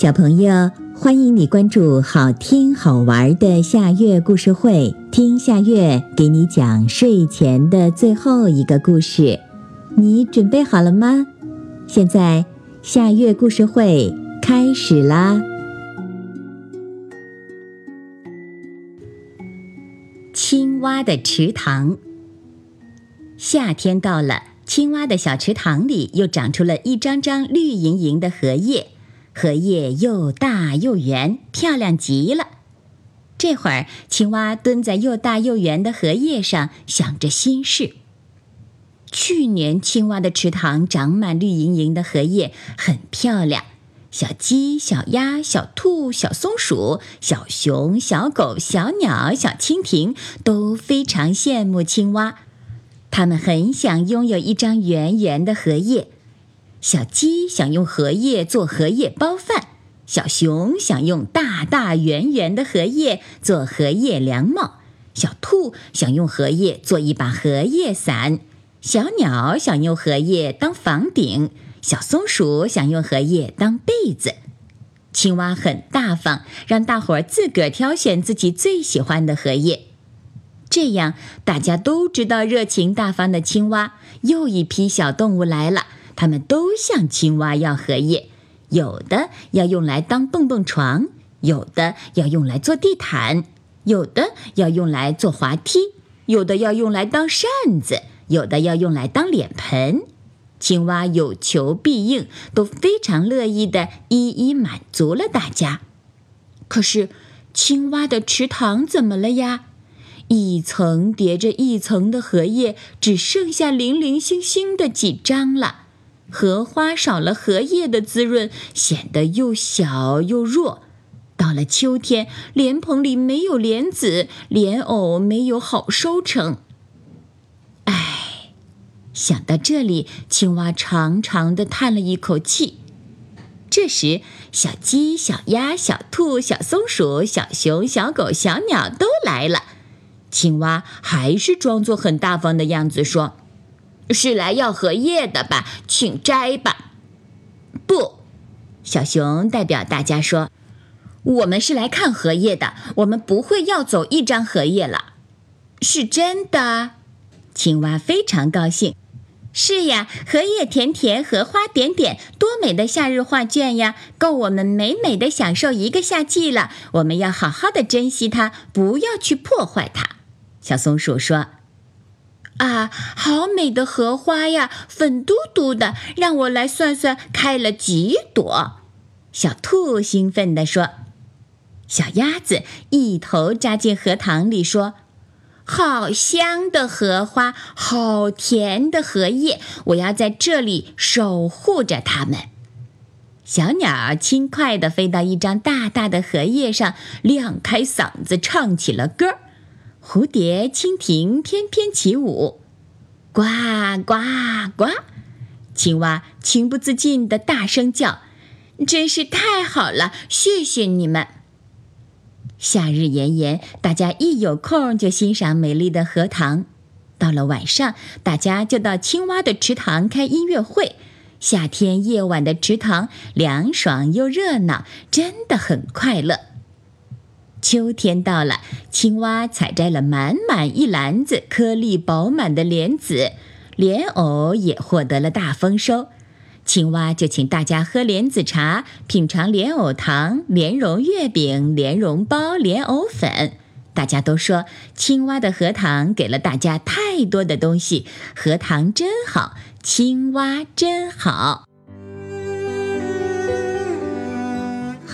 小朋友，欢迎你关注好听好玩的夏月故事会，听夏月给你讲睡前的最后一个故事。你准备好了吗？现在夏月故事会开始啦！青蛙的池塘。夏天到了，青蛙的小池塘里又长出了一张张绿莹莹的荷叶。荷叶又大又圆，漂亮极了。这会儿，青蛙蹲在又大又圆的荷叶上，想着心事。去年，青蛙的池塘长满绿莹莹的荷叶，很漂亮。小鸡、小鸭、小兔、小松鼠、小熊、小狗、小鸟、小蜻蜓都非常羡慕青蛙，它们很想拥有一张圆圆的荷叶。小鸡想用荷叶做荷叶包饭，小熊想用大大圆圆的荷叶做荷叶凉帽，小兔想用荷叶做一把荷叶伞，小鸟想用荷叶当房顶，小松鼠想用荷叶当被子。青蛙很大方，让大伙儿自个儿挑选自己最喜欢的荷叶，这样大家都知道热情大方的青蛙。又一批小动物来了。他们都向青蛙要荷叶，有的要用来当蹦蹦床，有的要用来做地毯，有的要用来做滑梯，有的要用来当扇子，有的要用来当脸盆。青蛙有求必应，都非常乐意的一一满足了大家。可是，青蛙的池塘怎么了呀？一层叠着一层的荷叶，只剩下零零星星的几张了。荷花少了荷叶的滋润，显得又小又弱。到了秋天，莲蓬里没有莲子，莲藕没有好收成。唉，想到这里，青蛙长长的叹了一口气。这时，小鸡、小鸭、小兔、小松鼠、小熊、小狗、小鸟都来了。青蛙还是装作很大方的样子说。是来要荷叶的吧，请摘吧。不，小熊代表大家说：“我们是来看荷叶的，我们不会要走一张荷叶了。”是真的，青蛙非常高兴。是呀，荷叶田田，荷花点点，多美的夏日画卷呀，够我们美美的享受一个夏季了。我们要好好的珍惜它，不要去破坏它。小松鼠说。啊，好美的荷花呀，粉嘟嘟的，让我来算算开了几朵。小兔兴奋地说：“小鸭子一头扎进荷塘里说，好香的荷花，好甜的荷叶，我要在这里守护着它们。”小鸟轻快地飞到一张大大的荷叶上，亮开嗓子唱起了歌儿。蝴蝶、蜻蜓翩翩起舞，呱呱呱！青蛙情不自禁地大声叫：“真是太好了，谢谢你们！”夏日炎炎，大家一有空就欣赏美丽的荷塘。到了晚上，大家就到青蛙的池塘开音乐会。夏天夜晚的池塘凉爽又热闹，真的很快乐。秋天到了，青蛙采摘了满满一篮子颗粒饱满的莲子，莲藕也获得了大丰收。青蛙就请大家喝莲子茶，品尝莲藕糖、莲蓉月饼、莲蓉包、莲藕粉。大家都说，青蛙的荷塘给了大家太多的东西，荷塘真好，青蛙真好。